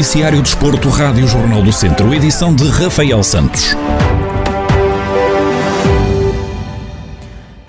Noticiário Desporto, Rádio Jornal do Centro, edição de Rafael Santos.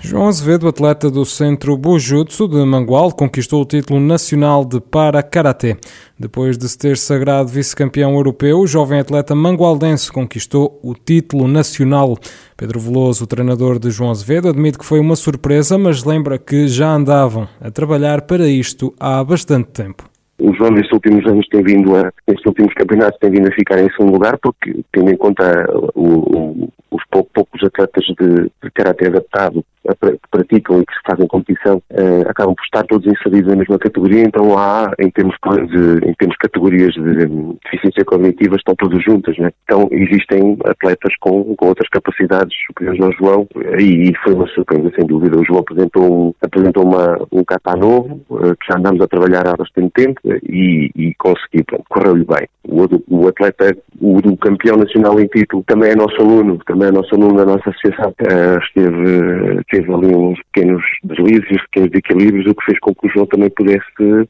João Azevedo, atleta do Centro Bujutsu de Mangual, conquistou o título nacional de Para-Karatê. Depois de se ter sagrado vice-campeão europeu, o jovem atleta mangualdense conquistou o título nacional. Pedro Veloso, treinador de João Azevedo, admite que foi uma surpresa, mas lembra que já andavam a trabalhar para isto há bastante tempo o João nestes últimos anos tem vindo a, nestes últimos campeonatos tem vindo a ficar em segundo lugar porque tendo em conta o, o, os poucos atletas de, de caráter adaptado que praticam e que fazem competição uh, acabam por estar todos inseridos na mesma categoria, então há, em termos de, em termos de categorias de deficiência cognitiva, estão todas juntas, né? Então existem atletas com, com outras capacidades superiores ao João e, foi uma surpresa, sem dúvida. O João apresentou, apresentou uma, um capa novo, uh, que já andamos a trabalhar há bastante tempo e, e consegui, correu-lhe bem. O, o atleta, o, campeão nacional em título, também é nosso aluno, também é nosso aluno da nossa associação, uh, esteve teve ali uns pequenos deslizes, uns pequenos desequilíbrios, o que fez com que o João também pudesse,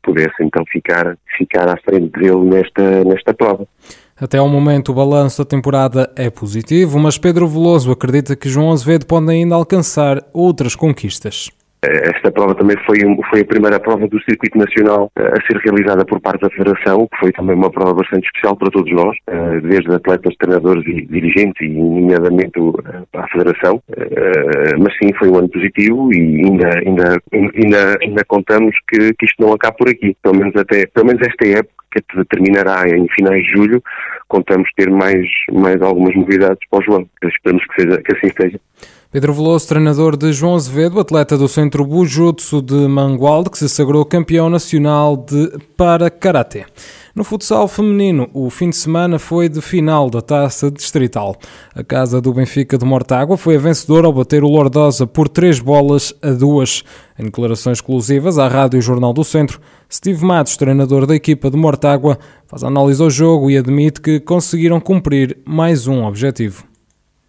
pudesse então ficar, ficar à frente dele nesta, nesta prova. Até ao momento, o balanço da temporada é positivo, mas Pedro Veloso acredita que João Azevedo pode ainda alcançar outras conquistas. Esta prova também foi, foi a primeira prova do circuito nacional eh, a ser realizada por parte da Federação, que foi também uma prova bastante especial para todos nós, eh, desde atletas, treinadores e dirigentes, e nomeadamente para a Federação. Eh, mas sim, foi um ano positivo e ainda, ainda, ainda, ainda contamos que, que isto não acaba por aqui. Pelo menos, até, pelo menos esta época, que terminará em finais de julho, contamos ter mais, mais algumas novidades para o João. Esperamos que, seja, que assim seja. Pedro Veloso, treinador de João Azevedo, atleta do Centro Bujutsu de Mangualde, que se sagrou campeão nacional de para-karatê. No futsal feminino, o fim de semana foi de final da Taça Distrital. A casa do Benfica de Mortágua foi a vencedora ao bater o Lordosa por três bolas a duas. Em declarações exclusivas à Rádio Jornal do Centro, Steve Matos, treinador da equipa de Mortágua, faz análise ao jogo e admite que conseguiram cumprir mais um objetivo.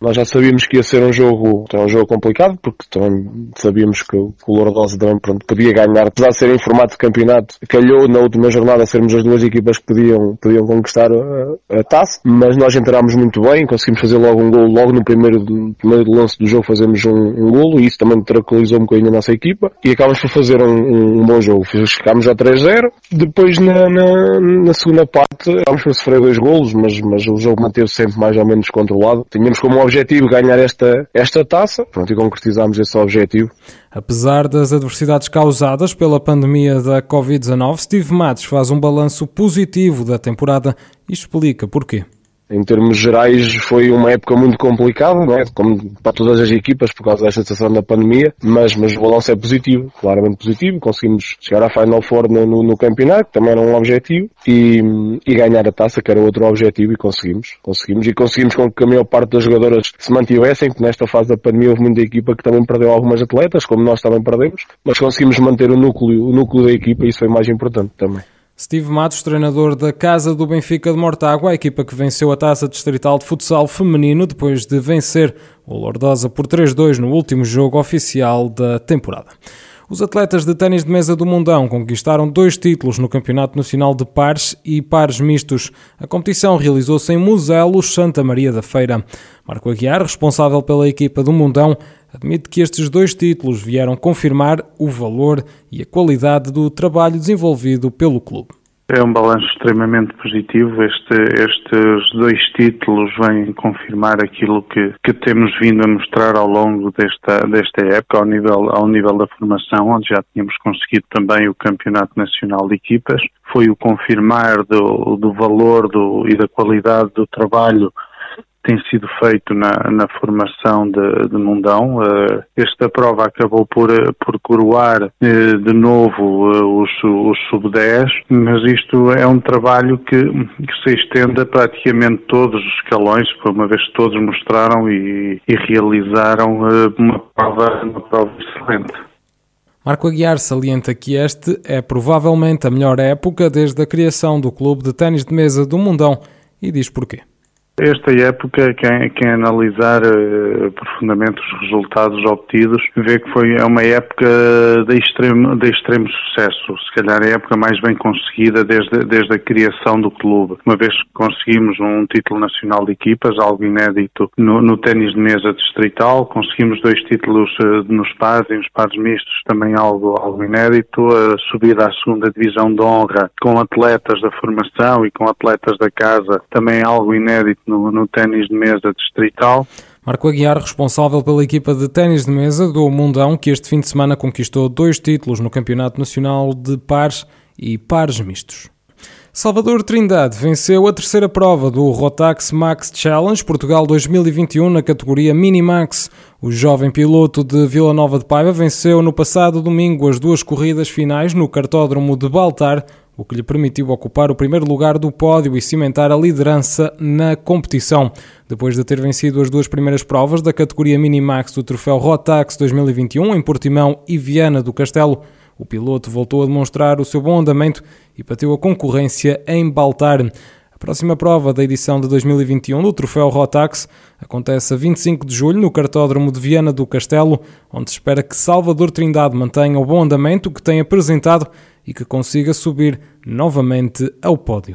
Nós já sabíamos que ia ser um jogo, é um jogo complicado, porque também sabíamos que, o Lourdes também pronto, podia ganhar, apesar de ser em formato de campeonato, calhou na última jornada sermos as duas equipas que podiam, podiam conquistar a, a taça, mas nós entramos muito bem, conseguimos fazer logo um gol, logo no primeiro, primeiro lance do jogo fazemos um, um golo, e isso também tranquilizou um bocadinho a nossa equipa, e acabamos por fazer um, um bom jogo. Ficámos a 3-0, depois na, na, na, segunda parte acabamos por sofrer dois golos, mas, mas o jogo manteve-se sempre mais ou menos controlado. Tínhamos como objetivo ganhar esta, esta taça. Pronto, e concretizámos esse objetivo. Apesar das adversidades causadas pela pandemia da Covid-19, Steve Matos faz um balanço positivo da temporada e explica porquê em termos gerais foi uma época muito complicada, não é? como para todas as equipas por causa desta situação da pandemia, mas, mas o balanço é positivo, claramente positivo, conseguimos chegar à Final Four no, no, campeonato, também era um objetivo, e, e, ganhar a taça, que era outro objetivo, e conseguimos, conseguimos, e conseguimos com que a maior parte das jogadoras se mantivessem, que nesta fase da pandemia houve muita equipa que também perdeu algumas atletas, como nós também perdemos, mas conseguimos manter o núcleo, o núcleo da equipa, e isso foi mais importante também. Steve Matos, treinador da Casa do Benfica de Mortágua, a equipa que venceu a taça distrital de futsal feminino depois de vencer o Lordosa por 3-2 no último jogo oficial da temporada. Os atletas de ténis de mesa do Mundão conquistaram dois títulos no Campeonato Nacional de Pares e Pares Mistos. A competição realizou-se em Muselos, Santa Maria da Feira. Marco Aguiar, responsável pela equipa do Mundão, admite que estes dois títulos vieram confirmar o valor e a qualidade do trabalho desenvolvido pelo clube. É um balanço extremamente positivo. Este, estes dois títulos vêm confirmar aquilo que, que temos vindo a mostrar ao longo desta, desta época, ao nível, ao nível da formação, onde já tínhamos conseguido também o Campeonato Nacional de Equipas. Foi o confirmar do, do valor do, e da qualidade do trabalho tem sido feito na, na formação de, de Mundão. Uh, esta prova acabou por, por coroar uh, de novo uh, os, os sub-10, mas isto é um trabalho que, que, se estende a praticamente todos os escalões, uma vez que todos mostraram e, e realizaram uma, prova, uma prova excelente. Marco Aguiar salienta que este é provavelmente a melhor época desde a criação do clube de ténis de mesa do Mundão e diz porquê Esta época, quem, quem analisar uh, profundamente os resultados obtidos, vê que foi é uma época de extremo, de extremo sucesso. Se calhar é a época mais bem conseguida desde, desde a criação do clube. Uma vez que conseguimos um título nacional de equipas, algo inédito no, no ténis de mesa distrital, conseguimos dois títulos uh, nos pares e nos pares mistos, também algo, algo inédito, a subida à segunda divisão de honra com atletas da formação e com atletas da casa, também algo inédito no, no ténis de mesa distrital. Marco Aguiar, responsável pela equipa de ténis de mesa do Mundão, que este fim de semana conquistou dois títulos no Campeonato Nacional de Pares e Pares Mistos. Salvador Trindade venceu a terceira prova do Rotax Max Challenge Portugal 2021 na categoria Minimax. O jovem piloto de Vila Nova de Paiva venceu no passado domingo as duas corridas finais no cartódromo de Baltar, o que lhe permitiu ocupar o primeiro lugar do pódio e cimentar a liderança na competição. Depois de ter vencido as duas primeiras provas da categoria Minimax do troféu Rotax 2021 em Portimão e Viana do Castelo, o piloto voltou a demonstrar o seu bom andamento e bateu a concorrência em Baltar. A próxima prova da edição de 2021 do Troféu Rotax acontece a 25 de julho no cartódromo de Viana do Castelo, onde se espera que Salvador Trindade mantenha o bom andamento que tem apresentado e que consiga subir novamente ao pódio.